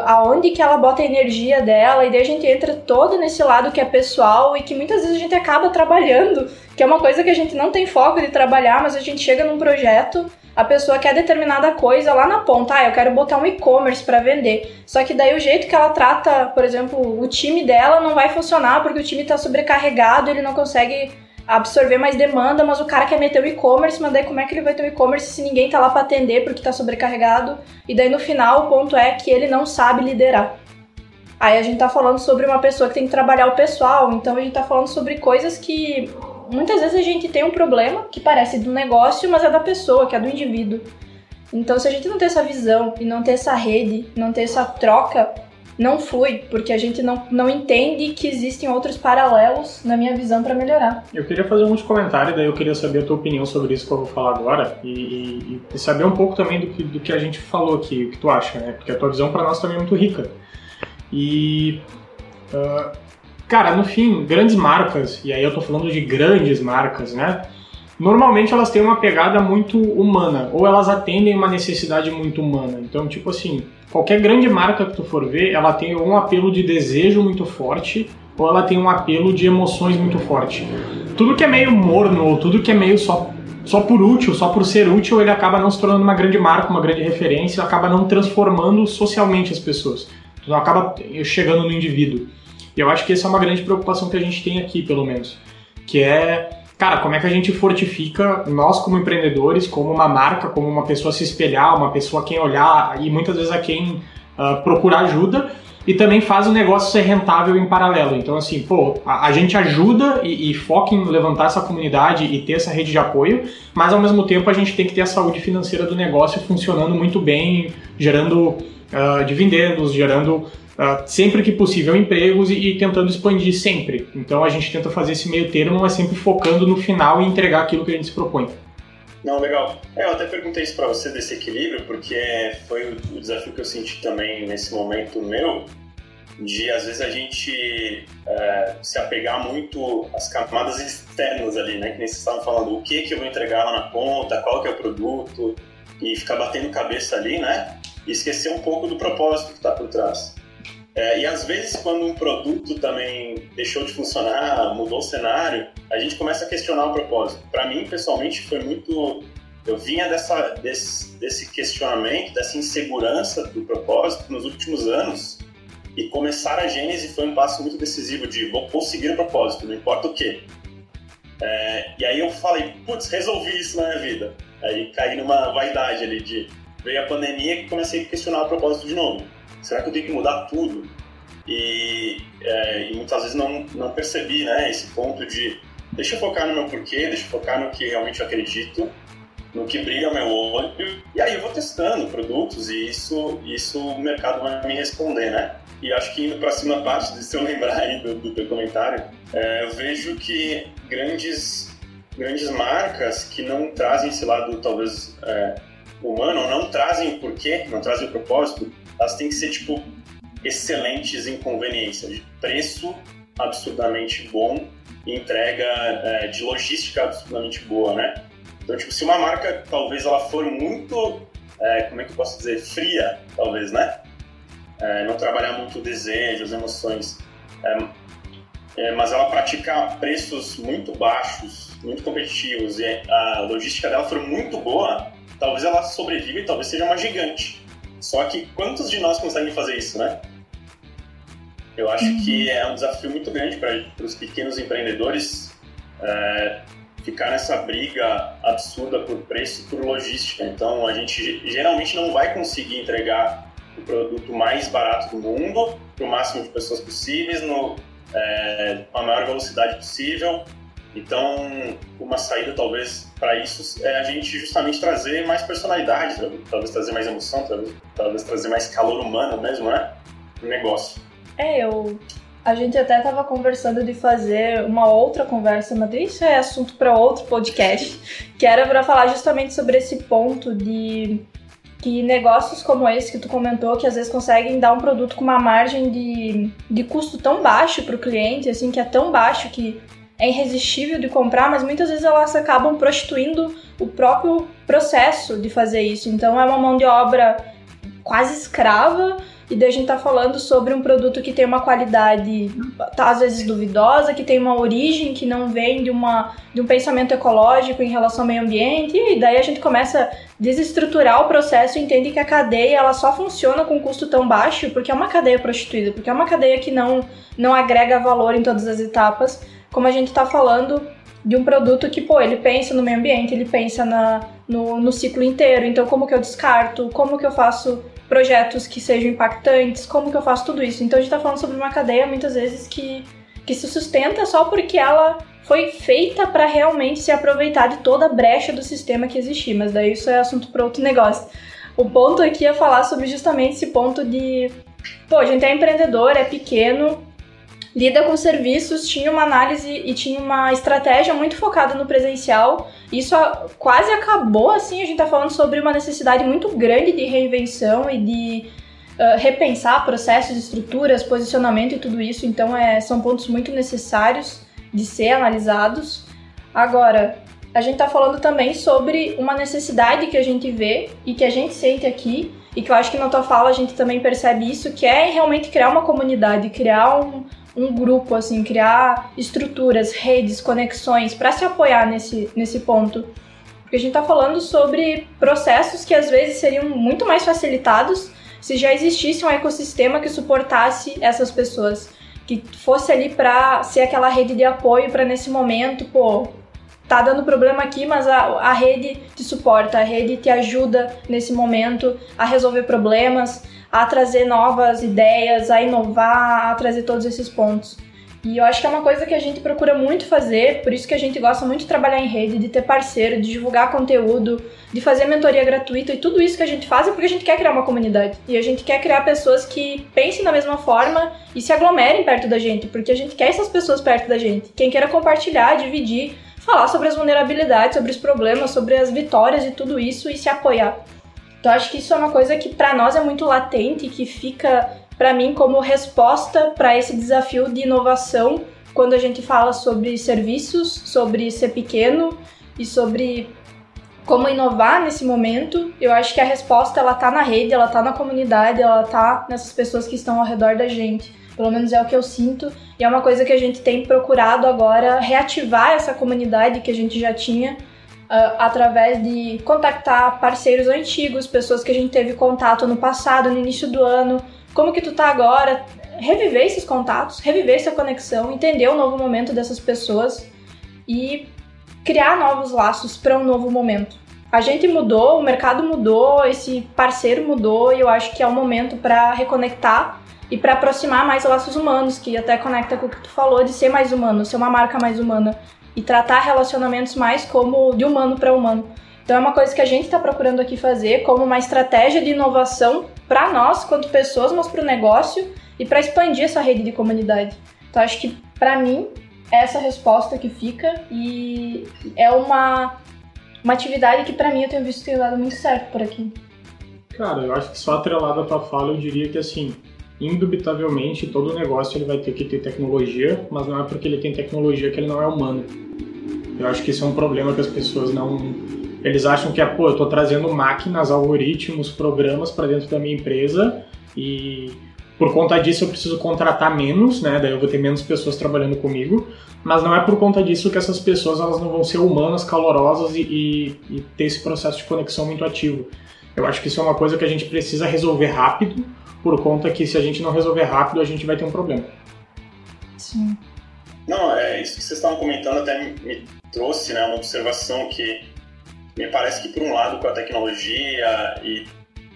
aonde que ela bota a energia dela, e daí a gente entra todo nesse lado que é pessoal e que muitas vezes a gente acaba trabalhando, que é uma coisa que a gente não tem foco de trabalhar, mas a gente chega num projeto a pessoa quer determinada coisa lá na ponta, ah, eu quero botar um e-commerce para vender. Só que daí o jeito que ela trata, por exemplo, o time dela não vai funcionar porque o time está sobrecarregado, ele não consegue absorver mais demanda, mas o cara quer meter o e-commerce, mas daí como é que ele vai ter o e-commerce se ninguém tá lá para atender porque tá sobrecarregado? E daí no final o ponto é que ele não sabe liderar. Aí a gente tá falando sobre uma pessoa que tem que trabalhar o pessoal, então a gente tá falando sobre coisas que muitas vezes a gente tem um problema que parece do negócio, mas é da pessoa, que é do indivíduo. Então, se a gente não ter essa visão e não ter essa rede, não ter essa troca, não flui, porque a gente não, não entende que existem outros paralelos, na minha visão, para melhorar. Eu queria fazer um comentário, daí eu queria saber a tua opinião sobre isso que eu vou falar agora e, e, e saber um pouco também do que, do que a gente falou aqui, o que tu acha, né? Porque a tua visão para nós também é muito rica. E. Uh, Cara, no fim, grandes marcas, e aí eu tô falando de grandes marcas, né? Normalmente elas têm uma pegada muito humana, ou elas atendem uma necessidade muito humana. Então, tipo assim, qualquer grande marca que tu for ver, ela tem um apelo de desejo muito forte, ou ela tem um apelo de emoções muito forte. Tudo que é meio morno, ou tudo que é meio só, só por útil, só por ser útil, ele acaba não se tornando uma grande marca, uma grande referência, acaba não transformando socialmente as pessoas. Então acaba chegando no indivíduo. E eu acho que essa é uma grande preocupação que a gente tem aqui, pelo menos. Que é, cara, como é que a gente fortifica nós como empreendedores, como uma marca, como uma pessoa se espelhar, uma pessoa a quem olhar e muitas vezes a quem uh, procurar ajuda e também faz o negócio ser rentável em paralelo. Então, assim, pô, a, a gente ajuda e, e, foca em levantar essa comunidade e ter essa rede de apoio, mas ao mesmo tempo a gente tem que ter a saúde financeira do negócio funcionando muito bem, gerando uh, dividendos, gerando uh, sempre que possível empregos e, e, tentando expandir sempre. Então a gente tenta fazer esse meio termo, mas sempre focando no final e entregar aquilo que a gente se propõe. Não, legal. É, eu até perguntei isso para você desse equilíbrio, porque foi o desafio que eu senti também nesse momento meu, de às vezes a gente é, se apegar muito às camadas externas ali, né? Que nem vocês estavam falando, o que que eu vou entregar lá na conta, qual que é o produto, e ficar batendo cabeça ali, né? E esquecer um pouco do propósito que está por trás. É, e às vezes, quando um produto também deixou de funcionar, mudou o cenário, a gente começa a questionar o propósito. Para mim, pessoalmente, foi muito. Eu vinha dessa, desse, desse questionamento, dessa insegurança do propósito nos últimos anos. E começar a Gênese foi um passo muito decisivo de vou conseguir o propósito, não importa o quê. É, e aí eu falei, putz, resolvi isso na minha vida. Aí caí numa vaidade ali de veio a pandemia e comecei a questionar o propósito de novo será que eu tenho que mudar tudo? E, é, e muitas vezes não, não percebi né, esse ponto de deixa eu focar no meu porquê, deixa eu focar no que realmente eu acredito, no que brilha meu olho, e aí eu vou testando produtos e isso, isso o mercado vai me responder, né? E acho que indo para a segunda parte, se eu lembrar aí do, do teu comentário, é, eu vejo que grandes, grandes marcas que não trazem esse lado talvez é, humano, não trazem o porquê, não trazem o propósito, elas têm que ser, tipo, excelentes em conveniência, de preço absurdamente bom e entrega é, de logística absurdamente boa, né? Então, tipo, se uma marca, talvez ela for muito, é, como é que eu posso dizer, fria, talvez, né? É, não trabalhar muito desejos, emoções, é, é, mas ela praticar preços muito baixos, muito competitivos e a logística dela for muito boa, talvez ela sobreviva e talvez seja uma gigante. Só que quantos de nós conseguem fazer isso, né? Eu acho uhum. que é um desafio muito grande para os pequenos empreendedores é, ficar nessa briga absurda por preço e por logística. Então, a gente geralmente não vai conseguir entregar o produto mais barato do mundo para o máximo de pessoas possíveis, no, é, com a maior velocidade possível então, uma saída talvez para isso é a gente justamente trazer mais personalidade, talvez trazer mais emoção, talvez, talvez trazer mais calor humano mesmo, né? No negócio. É, eu. A gente até estava conversando de fazer uma outra conversa, mas isso é assunto para outro podcast, que era para falar justamente sobre esse ponto de que negócios como esse que tu comentou, que às vezes conseguem dar um produto com uma margem de, de custo tão baixo para o cliente, assim, que é tão baixo que é irresistível de comprar, mas muitas vezes elas acabam prostituindo o próprio processo de fazer isso. Então é uma mão de obra quase escrava e daí a gente tá falando sobre um produto que tem uma qualidade, tá, às vezes duvidosa, que tem uma origem que não vem de, uma, de um pensamento ecológico em relação ao meio ambiente, e daí a gente começa a desestruturar o processo e entende que a cadeia ela só funciona com um custo tão baixo porque é uma cadeia prostituída, porque é uma cadeia que não, não agrega valor em todas as etapas, como a gente tá falando de um produto que, pô, ele pensa no meio ambiente, ele pensa na, no, no ciclo inteiro. Então, como que eu descarto? Como que eu faço projetos que sejam impactantes, como que eu faço tudo isso. Então a gente está falando sobre uma cadeia muitas vezes que, que se sustenta só porque ela foi feita para realmente se aproveitar de toda a brecha do sistema que existia, mas daí isso é assunto para outro negócio. O ponto aqui é falar sobre justamente esse ponto de, pô, a gente é empreendedor, é pequeno, lida com serviços, tinha uma análise e tinha uma estratégia muito focada no presencial. Isso quase acabou, assim, a gente está falando sobre uma necessidade muito grande de reinvenção e de uh, repensar processos, estruturas, posicionamento e tudo isso. Então, é, são pontos muito necessários de ser analisados. Agora, a gente está falando também sobre uma necessidade que a gente vê e que a gente sente aqui, e que eu acho que na tua fala a gente também percebe isso, que é realmente criar uma comunidade, criar um, um grupo, assim, criar estruturas, redes, conexões para se apoiar nesse, nesse ponto. Porque a gente está falando sobre processos que às vezes seriam muito mais facilitados se já existisse um ecossistema que suportasse essas pessoas, que fosse ali para ser aquela rede de apoio para nesse momento, pô, tá dando problema aqui, mas a, a rede te suporta, a rede te ajuda nesse momento a resolver problemas, a trazer novas ideias, a inovar, a trazer todos esses pontos. E eu acho que é uma coisa que a gente procura muito fazer, por isso que a gente gosta muito de trabalhar em rede, de ter parceiro, de divulgar conteúdo, de fazer mentoria gratuita e tudo isso que a gente faz é porque a gente quer criar uma comunidade. E a gente quer criar pessoas que pensem da mesma forma e se aglomerem perto da gente, porque a gente quer essas pessoas perto da gente. Quem queira compartilhar, dividir, falar sobre as vulnerabilidades, sobre os problemas, sobre as vitórias e tudo isso e se apoiar. Então acho que isso é uma coisa que para nós é muito latente, que fica para mim como resposta para esse desafio de inovação quando a gente fala sobre serviços, sobre ser pequeno e sobre como inovar nesse momento. Eu acho que a resposta ela tá na rede, ela tá na comunidade, ela tá nessas pessoas que estão ao redor da gente. Pelo menos é o que eu sinto e é uma coisa que a gente tem procurado agora reativar essa comunidade que a gente já tinha através de contactar parceiros antigos, pessoas que a gente teve contato no passado, no início do ano. Como que tu tá agora? Reviver esses contatos, reviver essa conexão, entender o novo momento dessas pessoas e criar novos laços para um novo momento. A gente mudou, o mercado mudou, esse parceiro mudou e eu acho que é o momento para reconectar e para aproximar mais laços humanos, que até conecta com o que tu falou de ser mais humano, ser uma marca mais humana e tratar relacionamentos mais como de humano para humano. Então é uma coisa que a gente está procurando aqui fazer como uma estratégia de inovação para nós, quanto pessoas, mas para o negócio e para expandir essa rede de comunidade. Então acho que para mim é essa resposta que fica e é uma uma atividade que para mim eu tenho visto tem dado muito certo por aqui. Cara, eu acho que só atrelado à tua fala, eu diria que assim, indubitavelmente todo negócio ele vai ter que ter tecnologia, mas não é porque ele tem tecnologia que ele não é humano. Eu acho que isso é um problema que as pessoas não eles acham que é, pô, eu estou trazendo máquinas, algoritmos, programas para dentro da minha empresa e por conta disso eu preciso contratar menos, né? Daí eu vou ter menos pessoas trabalhando comigo, mas não é por conta disso que essas pessoas elas não vão ser humanas, calorosas e, e, e ter esse processo de conexão muito ativo. Eu acho que isso é uma coisa que a gente precisa resolver rápido, por conta que se a gente não resolver rápido, a gente vai ter um problema. Sim. Não, é isso que vocês estavam comentando até me trouxe, né, uma observação que me parece que por um lado com a tecnologia e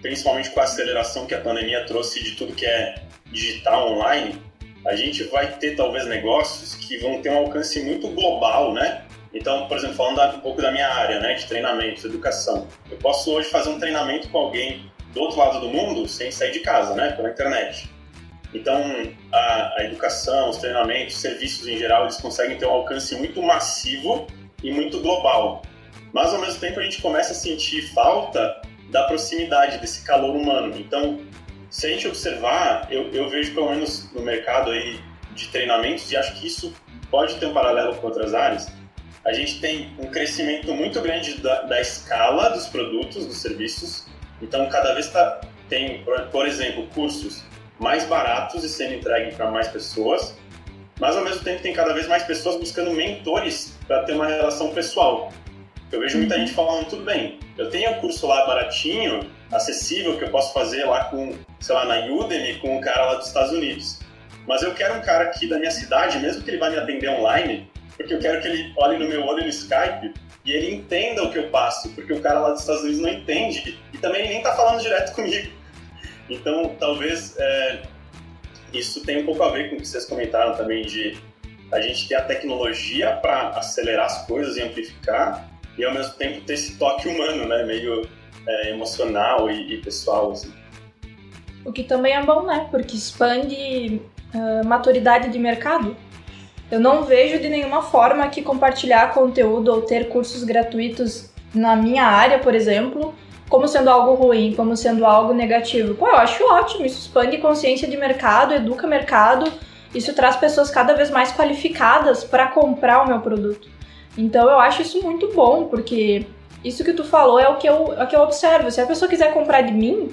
principalmente com a aceleração que a pandemia trouxe de tudo que é digital online, a gente vai ter talvez negócios que vão ter um alcance muito global, né? Então, por exemplo, falando um pouco da minha área, né, de treinamento, educação, eu posso hoje fazer um treinamento com alguém do outro lado do mundo sem sair de casa, né? Pela internet. Então, a, a educação, os treinamentos, os serviços em geral, eles conseguem ter um alcance muito massivo e muito global. Mas, ao mesmo tempo, a gente começa a sentir falta da proximidade, desse calor humano. Então, se a gente observar, eu, eu vejo pelo menos no mercado aí de treinamentos, e acho que isso pode ter um paralelo com outras áreas, a gente tem um crescimento muito grande da, da escala dos produtos, dos serviços, então, cada vez está tem, por exemplo, cursos mais baratos e sendo entregues para mais pessoas, mas ao mesmo tempo tem cada vez mais pessoas buscando mentores para ter uma relação pessoal. Eu vejo muita gente falando, tudo bem, eu tenho um curso lá baratinho, acessível, que eu posso fazer lá com, sei lá, na Udemy, com um cara lá dos Estados Unidos. Mas eu quero um cara aqui da minha cidade, mesmo que ele vá me atender online, porque eu quero que ele olhe no meu olho no Skype e ele entenda o que eu passo, porque o cara lá dos Estados Unidos não entende e também ele nem está falando direto comigo. Então, talvez é, isso tenha um pouco a ver com o que vocês comentaram também de a gente ter a tecnologia para acelerar as coisas e amplificar e ao mesmo tempo ter esse toque humano, né, meio é, emocional e, e pessoal. Assim. O que também é bom, né? Porque expande uh, maturidade de mercado. Eu não vejo de nenhuma forma que compartilhar conteúdo ou ter cursos gratuitos na minha área, por exemplo, como sendo algo ruim, como sendo algo negativo. Pô, eu acho ótimo, isso expande consciência de mercado, educa mercado, isso traz pessoas cada vez mais qualificadas para comprar o meu produto. Então eu acho isso muito bom, porque isso que tu falou é o que eu, é o que eu observo. Se a pessoa quiser comprar de mim,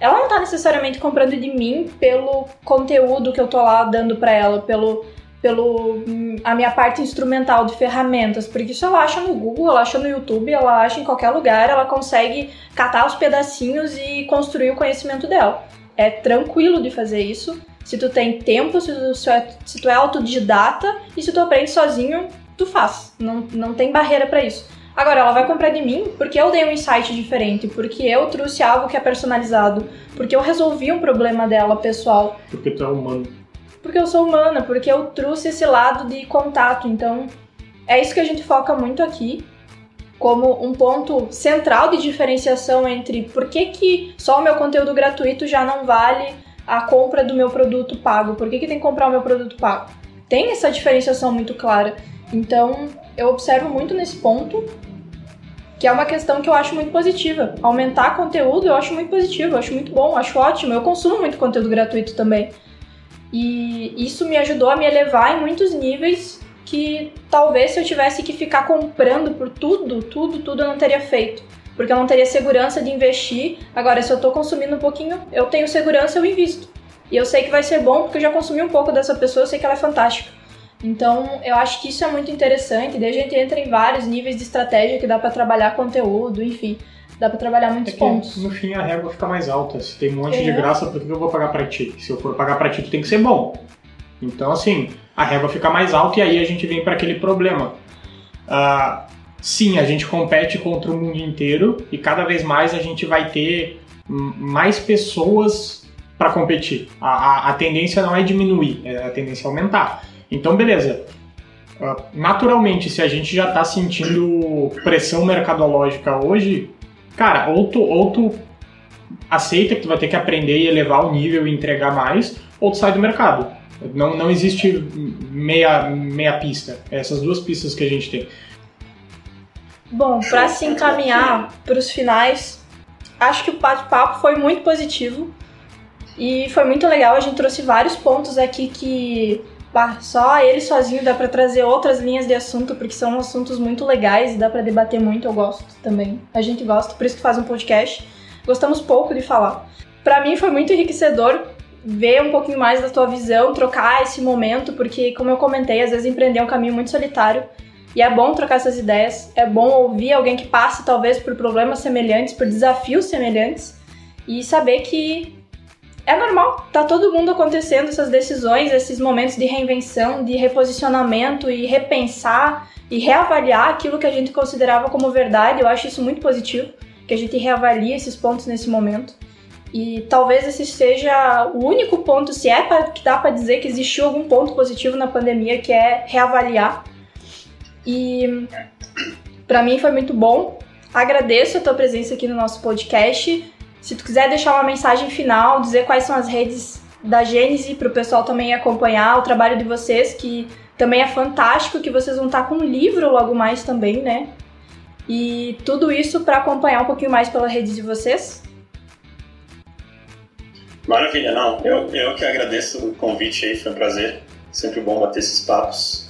ela não tá necessariamente comprando de mim pelo conteúdo que eu tô lá dando para ela, pelo pelo hum, a minha parte instrumental de ferramentas, porque isso ela acha no Google, ela acha no YouTube, ela acha em qualquer lugar, ela consegue catar os pedacinhos e construir o conhecimento dela. É tranquilo de fazer isso. Se tu tem tempo, se tu, se é, tu é autodidata e se tu aprende sozinho, tu faz. Não, não tem barreira para isso. Agora, ela vai comprar de mim porque eu dei um insight diferente, porque eu trouxe algo que é personalizado, porque eu resolvi um problema dela pessoal. Porque tu é humano. Porque eu sou humana, porque eu trouxe esse lado de contato. Então, é isso que a gente foca muito aqui, como um ponto central de diferenciação entre por que, que só o meu conteúdo gratuito já não vale a compra do meu produto pago, por que, que tem que comprar o meu produto pago. Tem essa diferenciação muito clara. Então, eu observo muito nesse ponto, que é uma questão que eu acho muito positiva. Aumentar conteúdo eu acho muito positivo, eu acho muito bom, eu acho ótimo. Eu consumo muito conteúdo gratuito também. E isso me ajudou a me elevar em muitos níveis que talvez se eu tivesse que ficar comprando por tudo, tudo, tudo eu não teria feito. Porque eu não teria segurança de investir. Agora, se eu estou consumindo um pouquinho, eu tenho segurança, eu invisto. E eu sei que vai ser bom porque eu já consumi um pouco dessa pessoa, eu sei que ela é fantástica. Então, eu acho que isso é muito interessante. Daí a gente entra em vários níveis de estratégia que dá para trabalhar conteúdo, enfim. Dá para trabalhar muitos é pontos. No fim, a régua fica mais alta. Se tem um monte é. de graça, por que eu vou pagar para ti? Se eu for pagar para ti, tu tem que ser bom. Então, assim, a régua fica mais alta e aí a gente vem para aquele problema. Uh, sim, a gente compete contra o mundo inteiro e cada vez mais a gente vai ter mais pessoas para competir. A, a, a, tendência não é diminuir, é a tendência é aumentar. Então, beleza. Ah, naturalmente, se a gente já está sentindo pressão mercadológica hoje, cara, ou tu, ou tu aceita que tu vai ter que aprender e elevar o nível e entregar mais, ou tu sai do mercado. Não, não existe meia, meia pista. É essas duas pistas que a gente tem. Bom, para se encaminhar para os finais, acho que o bate-papo foi muito positivo e foi muito legal. A gente trouxe vários pontos aqui que só ele sozinho dá para trazer outras linhas de assunto, porque são assuntos muito legais e dá para debater muito. Eu gosto também. A gente gosta, por isso que faz um podcast. Gostamos pouco de falar. Para mim foi muito enriquecedor ver um pouquinho mais da tua visão, trocar esse momento, porque como eu comentei, às vezes empreender é um caminho muito solitário. E é bom trocar essas ideias, é bom ouvir alguém que passe talvez por problemas semelhantes, por desafios semelhantes e saber que é normal, tá todo mundo acontecendo essas decisões, esses momentos de reinvenção, de reposicionamento e repensar e reavaliar aquilo que a gente considerava como verdade. Eu acho isso muito positivo, que a gente reavalie esses pontos nesse momento. E talvez esse seja o único ponto, se é pra, que dá para dizer que existiu algum ponto positivo na pandemia, que é reavaliar. E para mim foi muito bom. Agradeço a tua presença aqui no nosso podcast. Se tu quiser deixar uma mensagem final, dizer quais são as redes da Gênese para o pessoal também acompanhar o trabalho de vocês, que também é fantástico, que vocês vão estar com um livro logo mais também, né? E tudo isso para acompanhar um pouquinho mais pela rede de vocês. Maravilha, não. Eu, eu que agradeço o convite aí, foi um prazer. Sempre bom bater esses papos.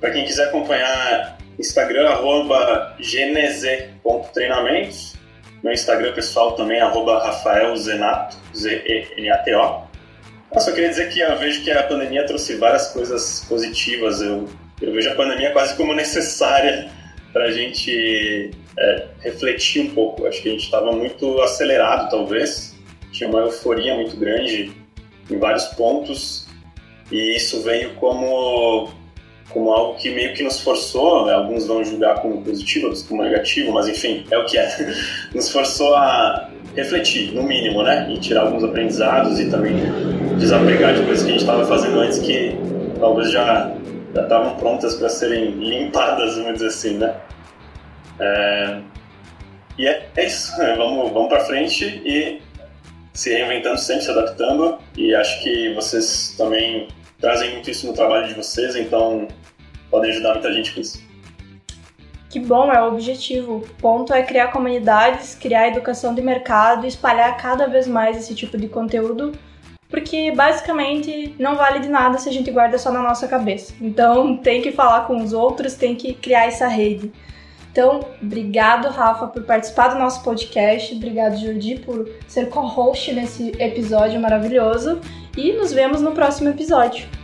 Para quem quiser acompanhar, Instagram, arroba geneze.treinamentos Meu Instagram pessoal também, arroba Rafael Zenato, Z-E-N-A-T-O. Eu só queria dizer que eu vejo que a pandemia trouxe várias coisas positivas. Eu, eu vejo a pandemia quase como necessária para a gente é, refletir um pouco. Acho que a gente estava muito acelerado, talvez. Tinha uma euforia muito grande em vários pontos e isso veio como como algo que meio que nos forçou, né? alguns vão julgar como positivo, outros como negativo, mas enfim, é o que é. Nos forçou a refletir, no mínimo, né? E tirar alguns aprendizados e também desapegar de coisas que a gente estava fazendo antes que talvez já já estavam prontas para serem limpadas, vamos dizer assim, né? É... E é, é isso, vamos, vamos para frente e se reinventando, sempre se adaptando e acho que vocês também trazem muito isso no trabalho de vocês, então podem ajudar muita gente com isso. Que bom, é o objetivo. O ponto é criar comunidades, criar educação de mercado espalhar cada vez mais esse tipo de conteúdo, porque basicamente não vale de nada se a gente guarda só na nossa cabeça. Então tem que falar com os outros, tem que criar essa rede. Então, obrigado, Rafa, por participar do nosso podcast. Obrigado, Jordi, por ser co-host nesse episódio maravilhoso. E nos vemos no próximo episódio.